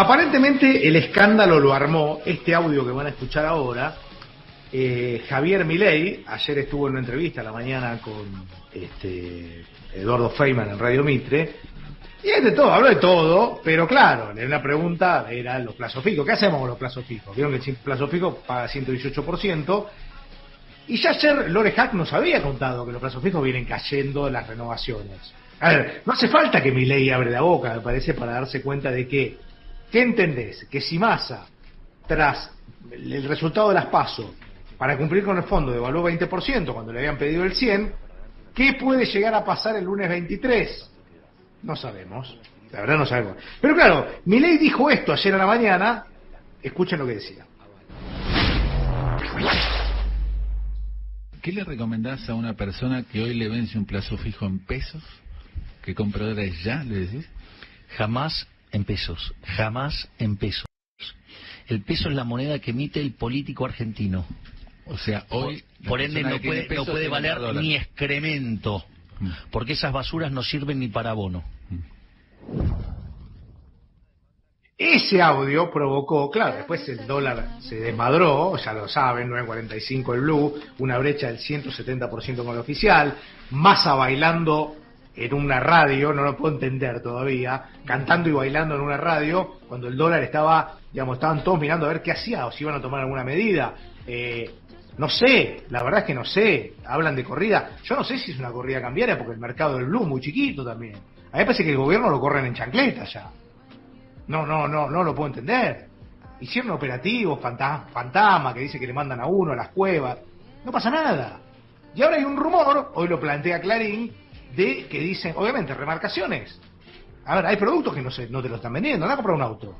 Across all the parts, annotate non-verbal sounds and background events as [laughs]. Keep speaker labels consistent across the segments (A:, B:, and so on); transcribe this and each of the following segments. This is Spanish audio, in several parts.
A: Aparentemente el escándalo lo armó este audio que van a escuchar ahora. Eh, Javier Milei, ayer estuvo en una entrevista la mañana con este, Eduardo Feynman en Radio Mitre, y es de todo, habló de todo, pero claro, una pregunta era los plazos fijos. ¿Qué hacemos con los plazos fijos? Vieron que el plazo fijo paga 118%, y ya ayer Lore Hack nos había contado que los plazos fijos vienen cayendo en las renovaciones. A ver, no hace falta que mi ley abre la boca, me parece, para darse cuenta de que, ¿qué entendés? Que si Massa, tras el resultado de las PASO, para cumplir con el fondo devaluó 20% cuando le habían pedido el 100, ¿qué puede llegar a pasar el lunes 23? No sabemos, la verdad no sabemos. Pero claro, ley dijo esto ayer a la mañana, escuchen lo que decía.
B: ¿Qué le recomendás a una persona que hoy le vence un plazo fijo en pesos? ¿Que compre dólares ya, le decís?
C: Jamás en pesos, jamás en pesos. El peso es la moneda que emite el político argentino.
B: O sea, hoy...
C: Por, ende no puede, no puede valer ni excremento, mm. porque esas basuras no sirven ni para abono.
A: Ese audio provocó, claro, después el dólar se desmadró, ya lo saben, 9.45 el blue, una brecha del 170% con el oficial, Massa bailando en una radio, no lo puedo entender todavía, cantando y bailando en una radio, cuando el dólar estaba, digamos, estaban todos mirando a ver qué hacía, o si iban a tomar alguna medida. Eh, no sé, la verdad es que no sé, hablan de corrida, yo no sé si es una corrida cambiaria, porque el mercado del blue es muy chiquito también. A mí me parece que el gobierno lo corren en chancleta ya. No, no, no, no lo puedo entender. Hicieron operativos, fantasma, que dice que le mandan a uno a las cuevas. No pasa nada. Y ahora hay un rumor, hoy lo plantea Clarín, de que dicen, obviamente, remarcaciones. A ver, hay productos que no, se, no te lo están vendiendo. Anda a comprar un auto.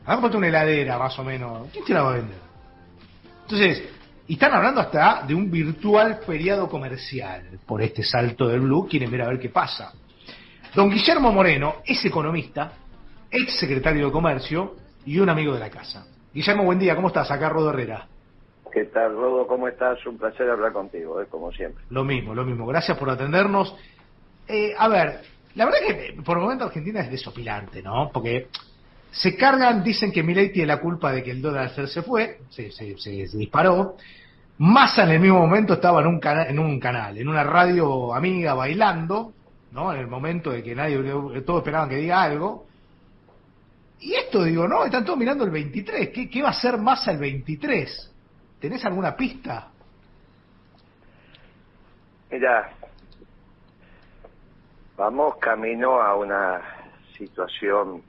A: Anda a comprarte una heladera, más o menos. ¿Quién te la va a vender? Entonces, y están hablando hasta de un virtual feriado comercial por este salto del blue. Quieren ver a ver qué pasa. Don Guillermo Moreno es economista, ex secretario de Comercio y un amigo de la casa. Guillermo, buen día, ¿cómo estás? Acá Rodo Herrera.
D: ¿Qué tal, Rodo? ¿Cómo estás? Un placer hablar contigo, ¿eh? como siempre.
A: Lo mismo, lo mismo. Gracias por atendernos. Eh, a ver, la verdad que por el momento Argentina es desopilante, ¿no? Porque se cargan, dicen que Milei tiene la culpa de que el dólar se fue, se, se, disparó. Massa en el mismo momento estaba en un, canal, en una radio amiga bailando, ¿no? En el momento de que nadie, todos esperaban que diga algo. Y esto digo, no, están todos mirando el 23. ¿Qué, va a ser más el 23? ¿Tenés alguna pista?
D: Mira, vamos camino a una situación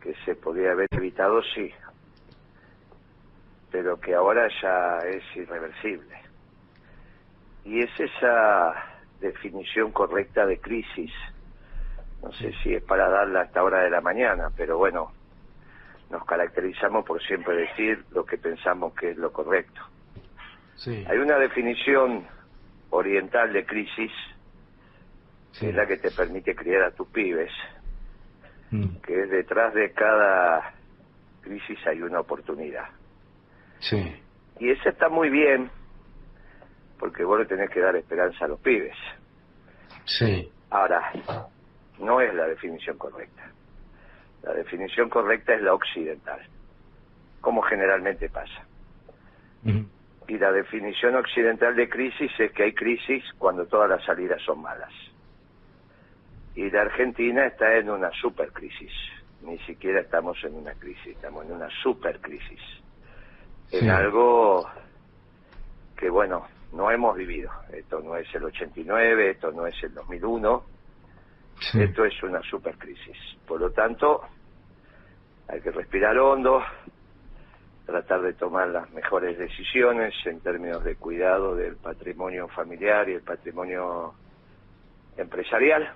D: que se podría haber evitado, sí, pero que ahora ya es irreversible. Y es esa definición correcta de crisis no sé si es para darla hasta hora de la mañana, pero bueno, nos caracterizamos por siempre decir lo que pensamos que es lo correcto. Hay una definición oriental de crisis, que es la que te permite criar a tus pibes, mm. que es detrás de cada crisis hay una oportunidad.
A: Sí.
D: Y esa está muy bien, porque vos le tenés que dar esperanza a los pibes.
A: Sí.
D: Ahora, no es la definición correcta. La definición correcta es la occidental, como generalmente pasa. Y la definición occidental de crisis es que hay crisis cuando todas las salidas son malas. Y la Argentina está en una supercrisis. Ni siquiera estamos en una crisis, estamos en una supercrisis. En algo que, bueno, no hemos vivido. Esto no es el 89, esto no es el 2001 esto es una supercrisis. Por lo tanto, hay que respirar hondo, tratar de tomar las mejores decisiones en términos de cuidado del patrimonio familiar y el patrimonio empresarial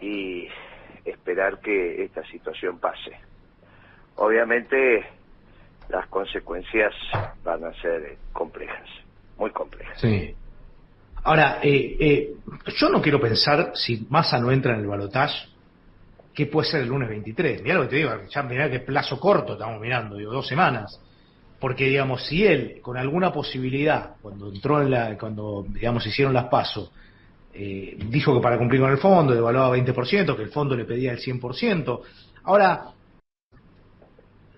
D: y esperar que esta situación pase. Obviamente las consecuencias van a ser complejas, muy complejas.
A: Sí. Ahora, eh, eh, yo no quiero pensar si Massa no entra en el balotaje, ¿qué puede ser el lunes 23? Mirá lo que te digo, ya mirá qué plazo corto estamos mirando, digo, dos semanas. Porque, digamos, si él, con alguna posibilidad, cuando entró en la, cuando, digamos, hicieron las pasos, eh, dijo que para cumplir con el fondo devaluaba 20%, que el fondo le pedía el 100%. Ahora,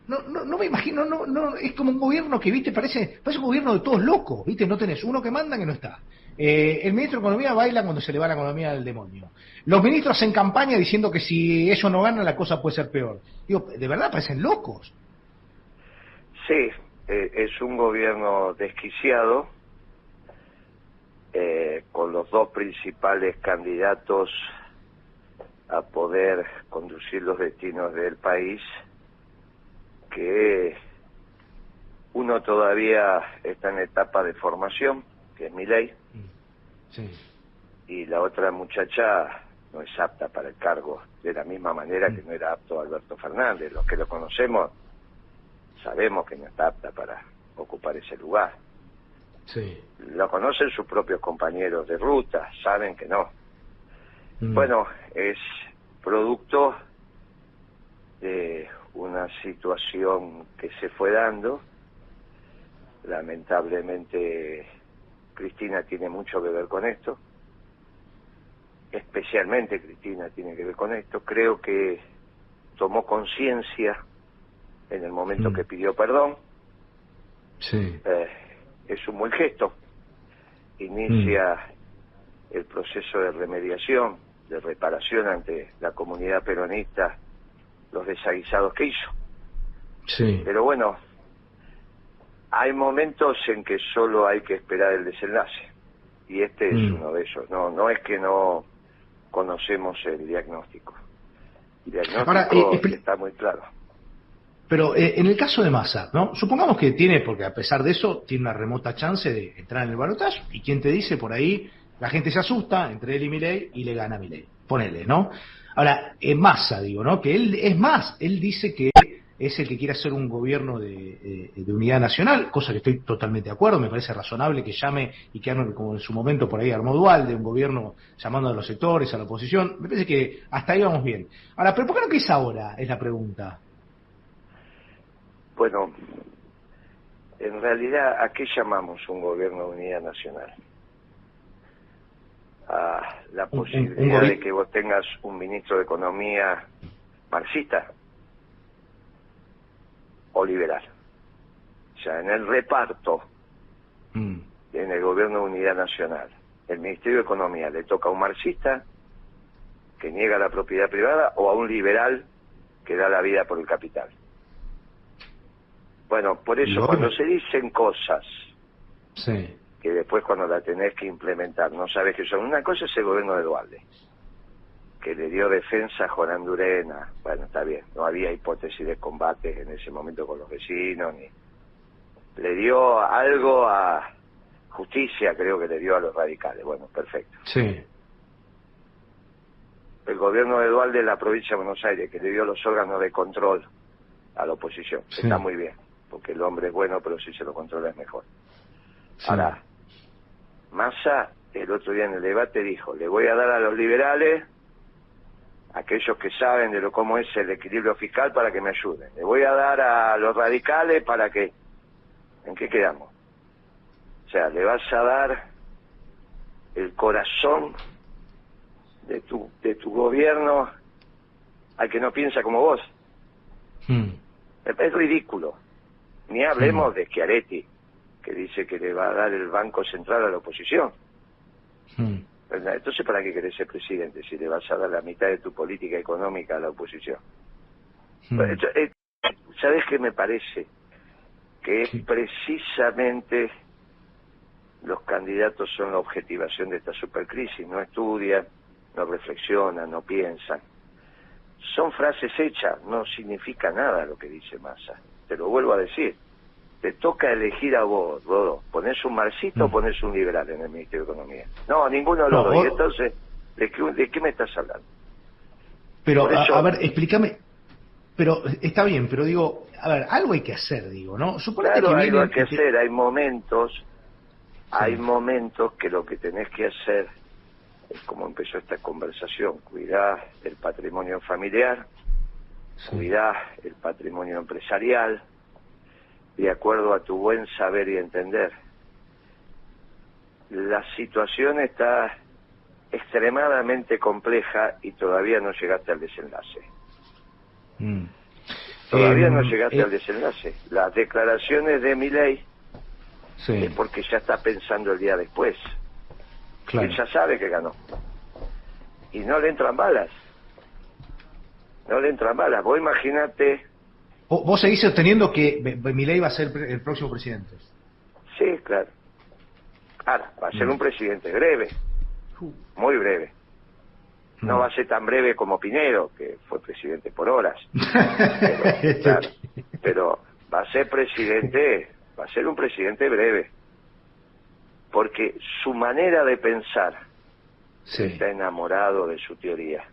A: no, no, no me imagino, no, no, es como un gobierno que, viste, parece, parece un gobierno de todos locos, viste, no tenés uno que manda que no está. Eh, el ministro de Economía baila cuando se le va la economía del demonio. Los ministros hacen campaña diciendo que si ellos no ganan la cosa puede ser peor. Digo, de verdad parecen locos.
D: Sí, eh, es un gobierno desquiciado, eh, con los dos principales candidatos a poder conducir los destinos del país, que uno todavía está en etapa de formación, que es mi ley, sí. y la otra muchacha no es apta para el cargo, de la misma manera que no era apto Alberto Fernández. Los que lo conocemos sabemos que no está apta para ocupar ese lugar. Sí. Lo conocen sus propios compañeros de ruta, saben que no. Mm. Bueno, es producto de una situación que se fue dando. Lamentablemente, Cristina tiene mucho que ver con esto. Especialmente Cristina tiene que ver con esto. Creo que tomó conciencia en el momento mm. que pidió perdón. Sí. Eh, es un buen gesto. Inicia mm. el proceso de remediación, de reparación ante la comunidad peronista, los desaguisados que hizo. Sí. Pero bueno, hay momentos en que solo hay que esperar el desenlace. Y este es mm. uno de ellos. No, no es que no conocemos el diagnóstico. El diagnóstico eh, está muy claro.
A: Pero eh, en el caso de Massa, ¿no? Supongamos que tiene, porque a pesar de eso, tiene una remota chance de entrar en el balotaje, y quien te dice por ahí, la gente se asusta entre él y Milei y le gana a Milei. Ponele, ¿no? Ahora, en Massa, digo, ¿no? Que él, es más, él dice que es el que quiere hacer un gobierno de, de, unidad nacional, cosa que estoy totalmente de acuerdo, me parece razonable que llame y que arme, como en su momento por ahí armó Dual, de un gobierno llamando a los sectores, a la oposición, me parece que hasta ahí vamos bien. Ahora, ¿pero por qué no que es ahora? Es la pregunta.
D: Bueno, en realidad, ¿a qué llamamos un gobierno de unidad nacional? A la posibilidad de que vos tengas un ministro de Economía marxista o liberal. O sea, en el reparto, mm. en el gobierno de unidad nacional, el Ministerio de Economía le toca a un marxista que niega la propiedad privada o a un liberal que da la vida por el capital. Bueno, por eso cuando se dicen cosas que después cuando la tenés que implementar no sabes qué son. Una cosa es el gobierno de Dualde, que le dio defensa a Juan Andurena. Bueno, está bien, no había hipótesis de combate en ese momento con los vecinos, ni le dio algo a justicia, creo que le dio a los radicales. Bueno, perfecto. Sí. El gobierno de Dualde en la provincia de Buenos Aires, que le dio los órganos de control a la oposición. Está muy bien porque el hombre es bueno, pero si se lo controla es mejor. Ahora, Massa el otro día en el debate dijo, le voy a dar a los liberales, aquellos que saben de lo cómo es el equilibrio fiscal para que me ayuden. Le voy a dar a los radicales para que... ¿En qué quedamos? O sea, le vas a dar el corazón de tu, de tu gobierno al que no piensa como vos. Hmm. Es ridículo. Ni hablemos de Schiaretti, que dice que le va a dar el Banco Central a la oposición. Entonces, ¿para qué querés ser presidente si le vas a dar la mitad de tu política económica a la oposición? Eh, ¿Sabes qué me parece? Que es precisamente los candidatos son la objetivación de esta supercrisis, no estudian, no reflexionan, no piensan. Son frases hechas, no significa nada lo que dice Massa te lo vuelvo a decir, te toca elegir a vos, Rodo, ¿ponés un marxista o mm. ponés un liberal en el Ministerio de Economía? No, ninguno de los dos. Y entonces, ¿de qué, ¿de qué me estás hablando?
A: Pero, a, ver, explícame, pero está bien, pero digo, a ver, algo hay que hacer, digo, ¿no?
D: Suponete claro, que hay algo que hacer, hay momentos, hay momentos que lo que tenés que hacer es como empezó esta conversación, cuidar el patrimonio familiar, cuidar el patrimonio empresarial de acuerdo a tu buen saber y entender. La situación está extremadamente compleja y todavía no llegaste al desenlace. Mm. Todavía no em, llegaste al eh, desenlace. Las declaraciones de mi ley es porque ya está pensando el día después. Claro. Él ya sabe que ganó. Y no le entran balas. No le entran balas. Vos imaginate...
A: ¿Vos seguís sosteniendo que ley va a ser el próximo presidente?
D: Sí, claro. Ahora, va a ser mm. un presidente breve. Muy breve. No mm. va a ser tan breve como Pinero, que fue presidente por horas. [laughs] pero, va a ser presidente, va a ser un presidente breve. Porque su manera de pensar está enamorado de su teoría.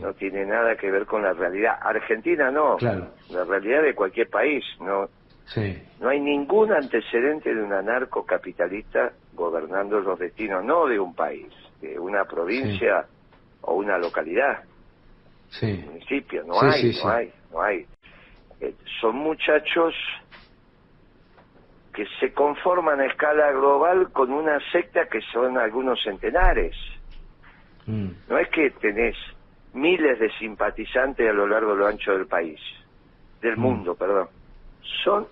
D: No tiene nada que ver con la realidad. Argentina no. La realidad de cualquier país. No, no hay ningún antecedente de un anarcocapitalista gobernando los destinos, no de un país, de una provincia o una localidad, sí. municipio, no hay, no hay, no hay. Eh, son muchachos que se conforman a escala global con una secta que son algunos centenares. Mm. No es que tenés miles de simpatizantes a lo largo de lo ancho del país, del mm. mundo, perdón. Son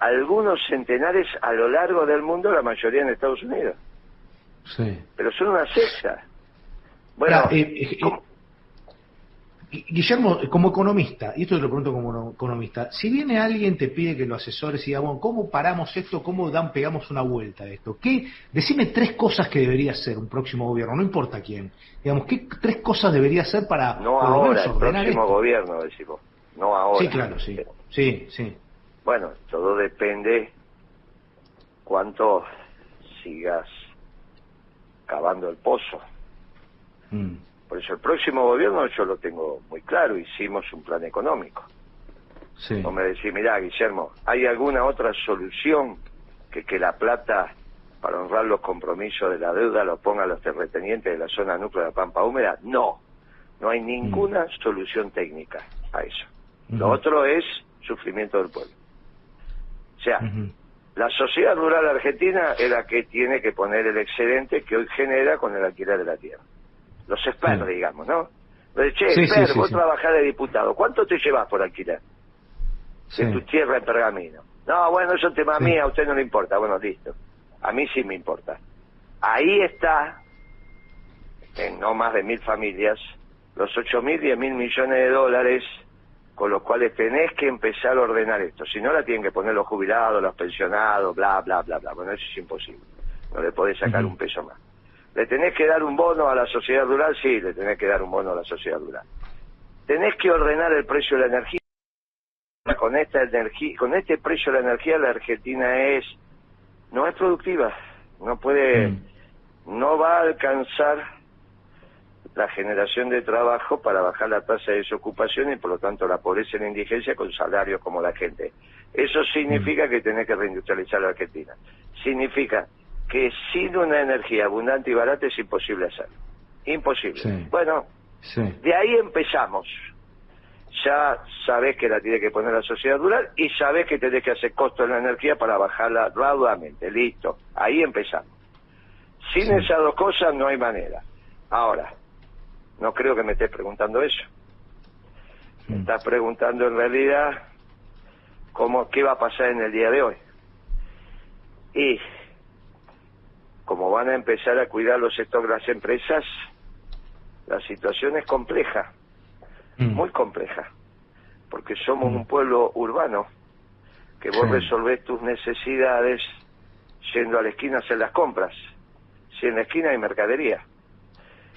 D: algunos centenares a lo largo del mundo, la mayoría en Estados Unidos. Sí. Pero son una secta.
A: Bueno, eh, eh, Guillermo, como economista, y esto te lo pregunto como economista, si viene alguien te pide que lo asesores y diga, bueno, ¿cómo paramos esto? ¿Cómo dan, pegamos una vuelta a esto? ¿Qué, decime tres cosas que debería hacer un próximo gobierno, no importa quién. Digamos, ¿qué tres cosas debería hacer para...
D: No ahora, el próximo gobierno, decimos. No ahora.
A: Sí, claro, sí. Sí, sí.
D: Bueno, todo depende cuánto sigas cavando el pozo. Mm. Por eso el próximo gobierno yo lo tengo muy claro, hicimos un plan económico. Sí. O me decís, mirá, Guillermo, ¿hay alguna otra solución que que la plata para honrar los compromisos de la deuda lo pongan los terratenientes de la zona núcleo de la Pampa Húmeda? No, no hay ninguna mm. solución técnica a eso. Lo otro es sufrimiento del pueblo. O sea, la sociedad rural argentina es la que tiene que poner el excedente que hoy genera con el alquiler de la tierra. Los expertos, digamos, ¿no? che, sí, vos trabajás de diputado, ¿cuánto te llevas por alquiler? De tu tierra en pergamino. No, bueno, eso es tema mío, a usted no le importa. Bueno, listo. A mí sí me importa. Ahí está, en no más de mil familias, los ocho mil, diez mil millones de dólares con los cuales tenés que empezar a ordenar esto. Si no, la tienen que poner los jubilados, los pensionados, bla, bla, bla, bla. Bueno, eso es imposible. No le podés sacar un peso más. ¿Le tenés que dar un bono a la sociedad rural? Sí, le tenés que dar un bono a la sociedad rural. Tenés que ordenar el precio de la energía. Con esta energía, con este precio de la energía, la Argentina es, no es productiva. No puede, mm. no va a alcanzar la generación de trabajo para bajar la tasa de desocupación y por lo tanto la pobreza y la indigencia con salarios como la gente. Eso significa que tenés que reindustrializar la Argentina. Significa que sin una energía abundante y barata es imposible hacerlo. Imposible. Bueno, de ahí empezamos. Ya sabés que la tiene que poner la sociedad rural y sabés que tenés que hacer costo de la energía para bajarla gradualmente. Listo. Ahí empezamos. Sin esas dos cosas no hay manera. Ahora, no creo que me estés preguntando eso. Me estás preguntando en realidad cómo, qué va a pasar en el día de hoy. Y como van a empezar a cuidar los sectores las empresas, la situación es compleja, mm. muy compleja, porque somos mm. un pueblo urbano, que vos resolvés tus necesidades yendo a la esquina a hacer las compras. Si en la esquina hay mercadería.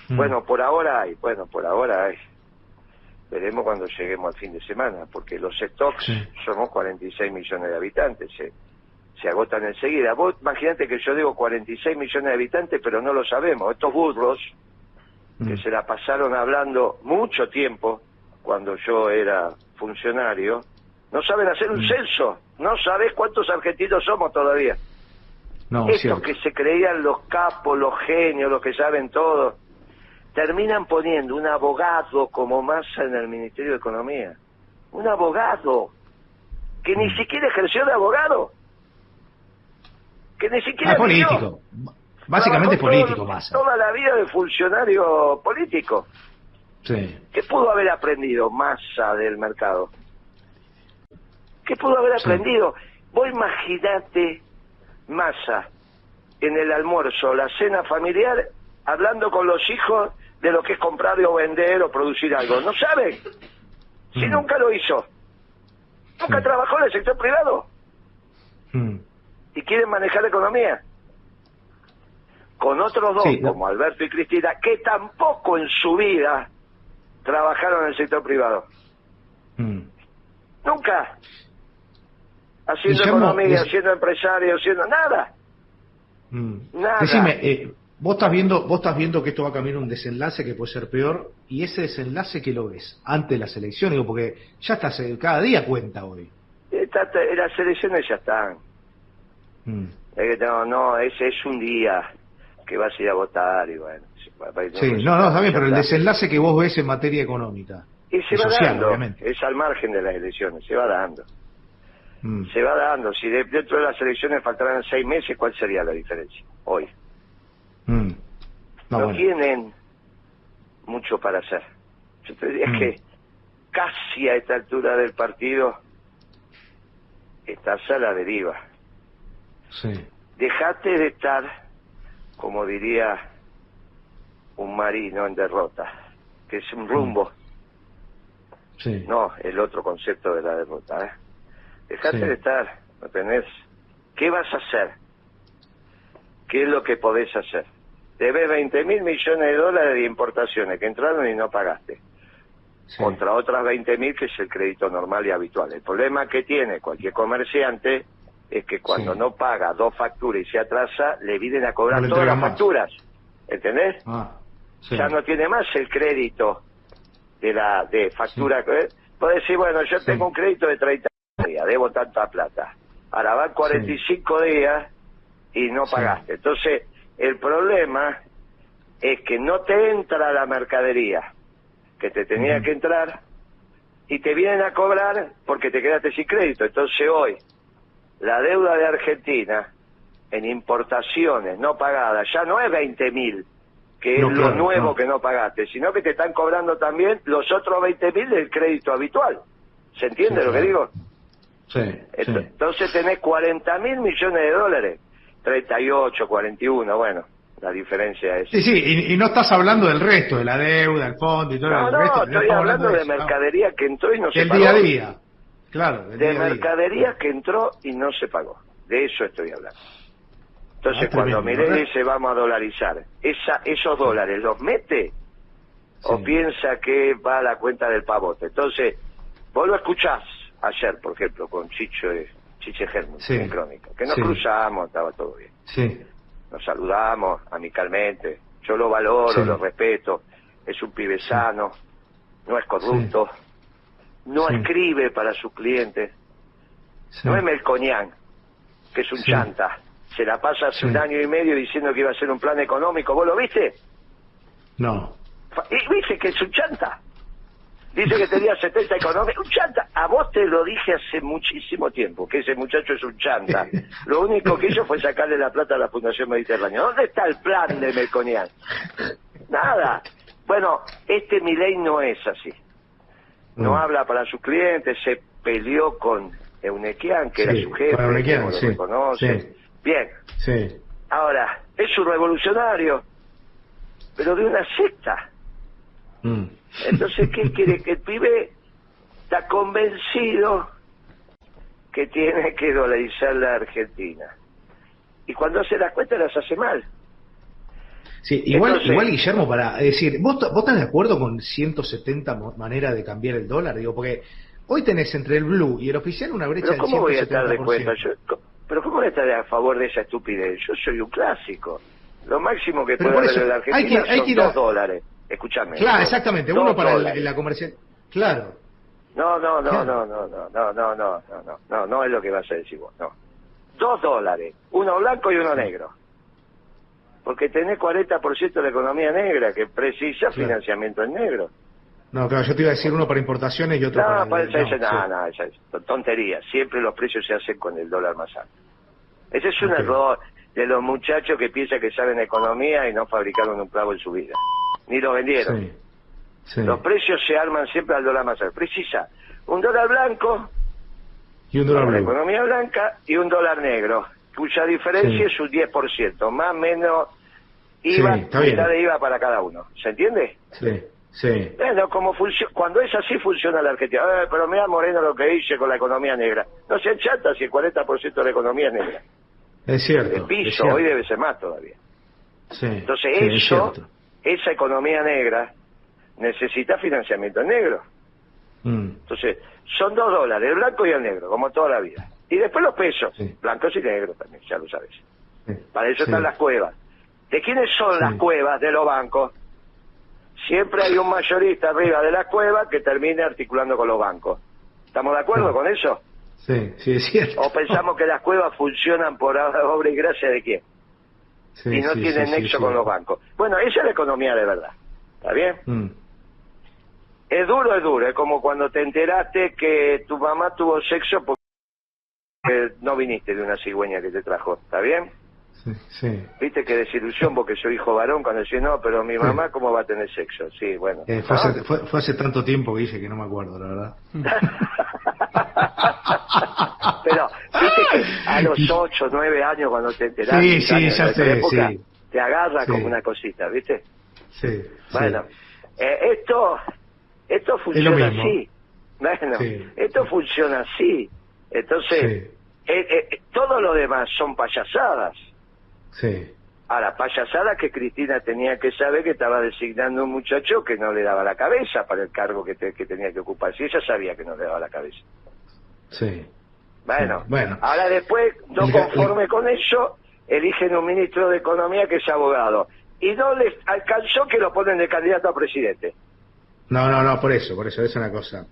D: Mm. Bueno, por ahora hay, bueno, por ahora hay. Veremos cuando lleguemos al fin de semana, porque los stocks somos 46 millones de habitantes, se, se agotan enseguida. Vos imagínate que yo digo 46 millones de habitantes, pero no lo sabemos. Estos burros, que mm. se la pasaron hablando mucho tiempo, cuando yo era funcionario, no saben hacer un mm. censo, no sabés cuántos argentinos somos todavía. No, Estos que se creían los capos, los genios, los que saben todo terminan poniendo un abogado como masa en el Ministerio de Economía. Un abogado que ni mm. siquiera ejerció de abogado. Que ni siquiera...
A: Ah, político. Básicamente político, más.
D: Toda la vida de funcionario político.
A: Sí.
D: ¿Qué pudo haber aprendido Massa del mercado? ¿Qué pudo haber aprendido? Vos imaginate Massa en el almuerzo, la cena familiar, hablando con los hijos de lo que es comprar o vender o producir algo. ¿No sabe? Si
A: Mm.
D: nunca lo hizo. Nunca
A: Sí.
D: trabajó en el sector privado
A: Mm.
D: Y quieren manejar la economía. Con otros dos,
A: Sí, no.
D: como Alberto y Cristina, que tampoco en su vida trabajaron en el sector privado.
A: Mm.
D: Nunca. Haciendo
A: Guillermo,
D: economía,
A: es-
D: siendo empresario, siendo nada.
A: Mm.
D: Nada.
A: Decime, eh, vos estás viendo, vos estás viendo que esto va a cambiar un desenlace que puede ser peor, y ese desenlace que lo ves antes de las elecciones, porque ya estás, cada día cuenta hoy.
D: Esta- las elecciones ya están.
A: Mm.
D: Eh, No, no, ese es un día que vas a ir a votar y bueno.
A: Sí, no, no,
D: ya
A: pero el desenlace que vos ves en materia económica.
D: Y se
A: y
D: va
A: social,
D: dando,
A: obviamente.
D: es al margen de las elecciones, se va dando.
A: Mm.
D: Se va dando. Si de- dentro de las elecciones faltaran seis meses, ¿cuál sería la diferencia? Hoy.
A: Mm. No,
D: no
A: bueno.
D: tienen mucho para hacer. Yo te diría
A: Mm.
D: que casi a esta altura del partido estás a la deriva.
A: Sí.
D: Dejate de estar, como diría un marino en derrota, que es un rumbo,
A: Sí.
D: no el otro concepto de la derrota. ¿eh? Dejate
A: Sí.
D: de estar, ¿no tenés? ¿Qué vas a hacer? ¿Qué es lo que podés hacer? Debes 20 mil millones de dólares de importaciones que entraron y no pagaste.
A: Sí.
D: Contra otras 20 mil que es el crédito normal y habitual. El problema que tiene cualquier comerciante es que cuando
A: Sí.
D: no paga dos facturas y se atrasa, le vienen a cobrar
A: No
D: todas las
A: más.
D: facturas. ¿Entendés?
A: Ah, sí.
D: ya no tiene más el crédito de la de factura. ¿eh? Puede decir, bueno, yo
A: Sí.
D: tengo un crédito de 30 días, debo tanta plata. Ahora van 45 días y no
A: Sí.
D: pagaste. Entonces, el problema es que no te entra la mercadería que te tenía que entrar y te vienen a cobrar porque te quedaste sin crédito. Entonces hoy, la deuda de Argentina en importaciones no pagadas ya no es 20 mil, que
A: No,
D: es lo nuevo
A: no.
D: que no pagaste, sino que te están cobrando también los otros 20 mil del crédito habitual. ¿Se entiende
A: Sí,
D: lo que digo?
A: Sí,
D: Ent-
A: sí.
D: Entonces tenés 40 mil millones de dólares, 38, 41, bueno, la diferencia es...
A: Sí, sí, y, y no estás hablando del resto, de la deuda, el fondo y todo
D: No,
A: el
D: no,
A: resto.
D: estoy
A: estamos
D: hablando de
A: no.
D: mercadería que entró y no se pagó.
A: día a día. Claro,
D: de mercadería que entró y no se pagó. De eso estoy hablando. Entonces,
A: Ah,
D: cuando Milei
A: ¿verdad?
D: dice vamos a dolarizar, esa, esos dólares los mete o piensa que va a la cuenta del pavote. Entonces, vos lo escuchás ayer, por ejemplo, con Chicho, eh, Chiche Germán,
A: Sí.
D: en Crónica, que nos
A: Sí.
D: cruzamos, estaba todo bien.
A: Sí,
D: Nos saludamos amicalmente, yo lo valoro, lo respeto, es un pibe sano, no es corrupto, no
A: Sí.
D: escribe para sus clientes,
A: sí.
D: no es Melcoñán, que es un
A: Sí.
D: chanta. Se la pasa hace un año y medio diciendo que iba a hacer un plan económico. ¿Vos lo viste?
A: No.
D: Y viste que es un chanta. Dice que tenía [laughs] 70 económicos. Un chanta. A vos te lo dije hace muchísimo tiempo, que ese muchacho es un chanta. [laughs] Lo único que hizo fue sacarle la plata a la Fundación Mediterránea. ¿Dónde está el plan de Melconian? Nada. Bueno, este Milei no es así. No
A: Mm.
D: habla para sus clientes, se peleó con Eunequian, que
A: Sí,
D: era su jefe,
A: Eunequian,
D: lo
A: sí,
D: reconoce.
A: sí.
D: Bien,
A: Sí.
D: ahora, es un revolucionario, pero de una secta.
A: Mm.
D: Entonces, ¿qué quiere? [laughs] Que el pibe está convencido que tiene que dolarizar la Argentina. Y cuando se da cuenta las hace mal.
A: Sí, igual,
D: Entonces-
A: igual Guillermo, para decir, ¿vos, ¿vos estás de acuerdo con 170 mo- maneras de cambiar el dólar? Digo, porque hoy tenés entre el blue y el oficial una brecha
D: Pero
A: del
D: ¿cómo voy a
A: 170%.
D: estar de cuenta? Yo, pero ¿cómo voy a estar a favor de esa estupidez? Yo soy un clásico. Lo máximo que
A: por
D: haber en la
A: hay
D: Argentina
A: que- hay
D: son
A: que ir a-
D: dos dólares. Escúchame.
A: Claro, exactamente, uno para
D: dólares.
A: la comercial. Claro.
D: No, no, no,
A: Claro.
D: no, no, no, no, no, no, no, no, no, no es lo que vas a decir vos, no. Dos dólares, uno blanco y uno negro. Porque tenés 40% de la economía negra que precisa
A: Claro.
D: financiamiento en negro.
A: No, claro, yo te iba a decir uno para importaciones y otro
D: No,
A: para... no,
D: ese- no,
A: sí.
D: no, esa es tontería. Siempre los precios se hacen con el dólar más alto. Ese es un error. de los muchachos que piensan que saben economía y no fabricaron un clavo en su vida. Ni lo vendieron.
A: Sí. Sí.
D: Los precios se arman siempre al dólar más alto. Precisa un dólar blanco,
A: Y un dólar
D: una
A: blue.
D: economía blanca, y un dólar negro, cuya diferencia es un 10%, más o menos IVA,
A: Sí,
D: mitad de IVA para cada uno. ¿Se entiende?
A: Sí, sí.
D: Bueno, como cuando es así funciona la Argentina. Eh, pero mira Moreno lo que hice con la economía negra. No se chata si el 40% de la economía es negra.
A: Es cierto.
D: El
A: es
D: piso
A: cierto.
D: hoy debe ser más todavía.
A: Sí,
D: Entonces
A: sí,
D: eso, esa economía negra, necesita financiamiento en negro.
A: Mm,
D: Entonces, son dos dólares, el blanco y el negro, como toda la vida. Y después los pesos, blancos y negros también, ya lo sabes. Para eso están las cuevas. ¿De quiénes son
A: Sí.
D: las cuevas? De los bancos. Siempre hay un mayorista arriba de las cuevas que termine articulando con los bancos. ¿Estamos de acuerdo
A: Sí.
D: con eso?
A: Sí, sí, es cierto.
D: ¿O pensamos que las cuevas funcionan por obra y gracia de quién?
A: Sí,
D: y no
A: sí,
D: tienen nexo con los bancos. Bueno, esa es la economía de verdad. ¿Está bien?
A: Mm,
D: Es duro, es duro. Es como cuando te enteraste que tu mamá tuvo sexo porque no viniste de una cigüeña que te trajo. ¿Está bien?
A: Sí, sí.
D: Viste qué desilusión porque soy hijo varón cuando decía, no, pero mi mamá, ¿cómo va a tener sexo? Sí, bueno.
A: Eh, fue, hace, fue, fue hace tanto tiempo que dije que no me acuerdo, la verdad. [laughs]
D: pero, viste que a los 8, 9 años cuando te enterás,
A: Sí, sí, ya sé,
D: época,
A: sí.
D: te agarra como una cosita, ¿viste?
A: Sí,
D: Bueno, eh, esto esto funciona así. Bueno, esto funciona así. Entonces, eh, eh, todo lo demás son payasadas.
A: Sí.
D: Ahora, payasadas que Cristina tenía que saber que estaba designando un muchacho que no le daba la cabeza para el cargo que, te- que tenía que ocupar. Si ella sabía que no le daba la cabeza.
A: Sí.
D: Bueno,
A: bueno.
D: ahora después, no conforme con eso, eligen un ministro de Economía que es abogado. Y no les alcanzó que lo ponen de candidato a presidente.
A: No, no, no, por eso, por eso, es una cosa.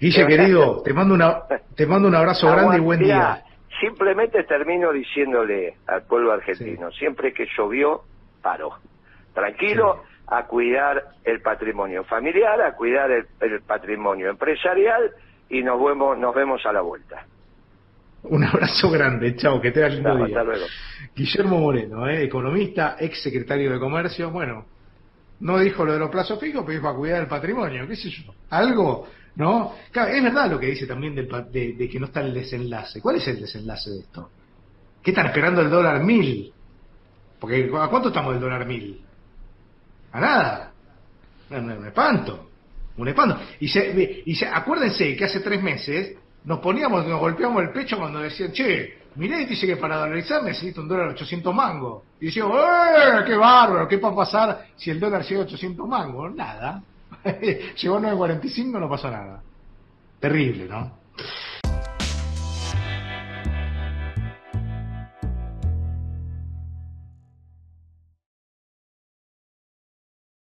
A: Guille, querido, te mando, una, te mando un abrazo grande y buen día.
D: Simplemente termino diciéndole al pueblo argentino, siempre que llovió, paró. Tranquilo, a cuidar el patrimonio familiar, a cuidar el, el patrimonio empresarial y nos vemos, nos vemos a la vuelta.
A: Un abrazo grande, chao, que tengas lindo
D: Chao,
A: día.
D: hasta luego.
A: Guillermo Moreno, ¿eh? economista, ex secretario de Comercio, bueno, no dijo lo de los plazos fijos, pero dijo a cuidar el patrimonio, qué sé yo, algo, ¿no? Claro, es verdad lo que dice también del de, de que no está el desenlace. ¿Cuál es el desenlace de esto? ¿Qué están esperando el dólar mil? Porque ¿a cuánto estamos del dólar mil? A nada. Un espanto. Un espanto. Y, se, y se, acuérdense que hace tres meses nos poníamos, nos golpeamos el pecho cuando decían, che, mirá, dice que para dolarizar necesita un dólar 800 mangos. Y decíamos, ¡eh, qué bárbaro! ¿Qué va a pasar si el dólar llega a 800 mangos? Nada. [laughs] Llegó a 9.45, no pasó nada. Terrible, ¿no?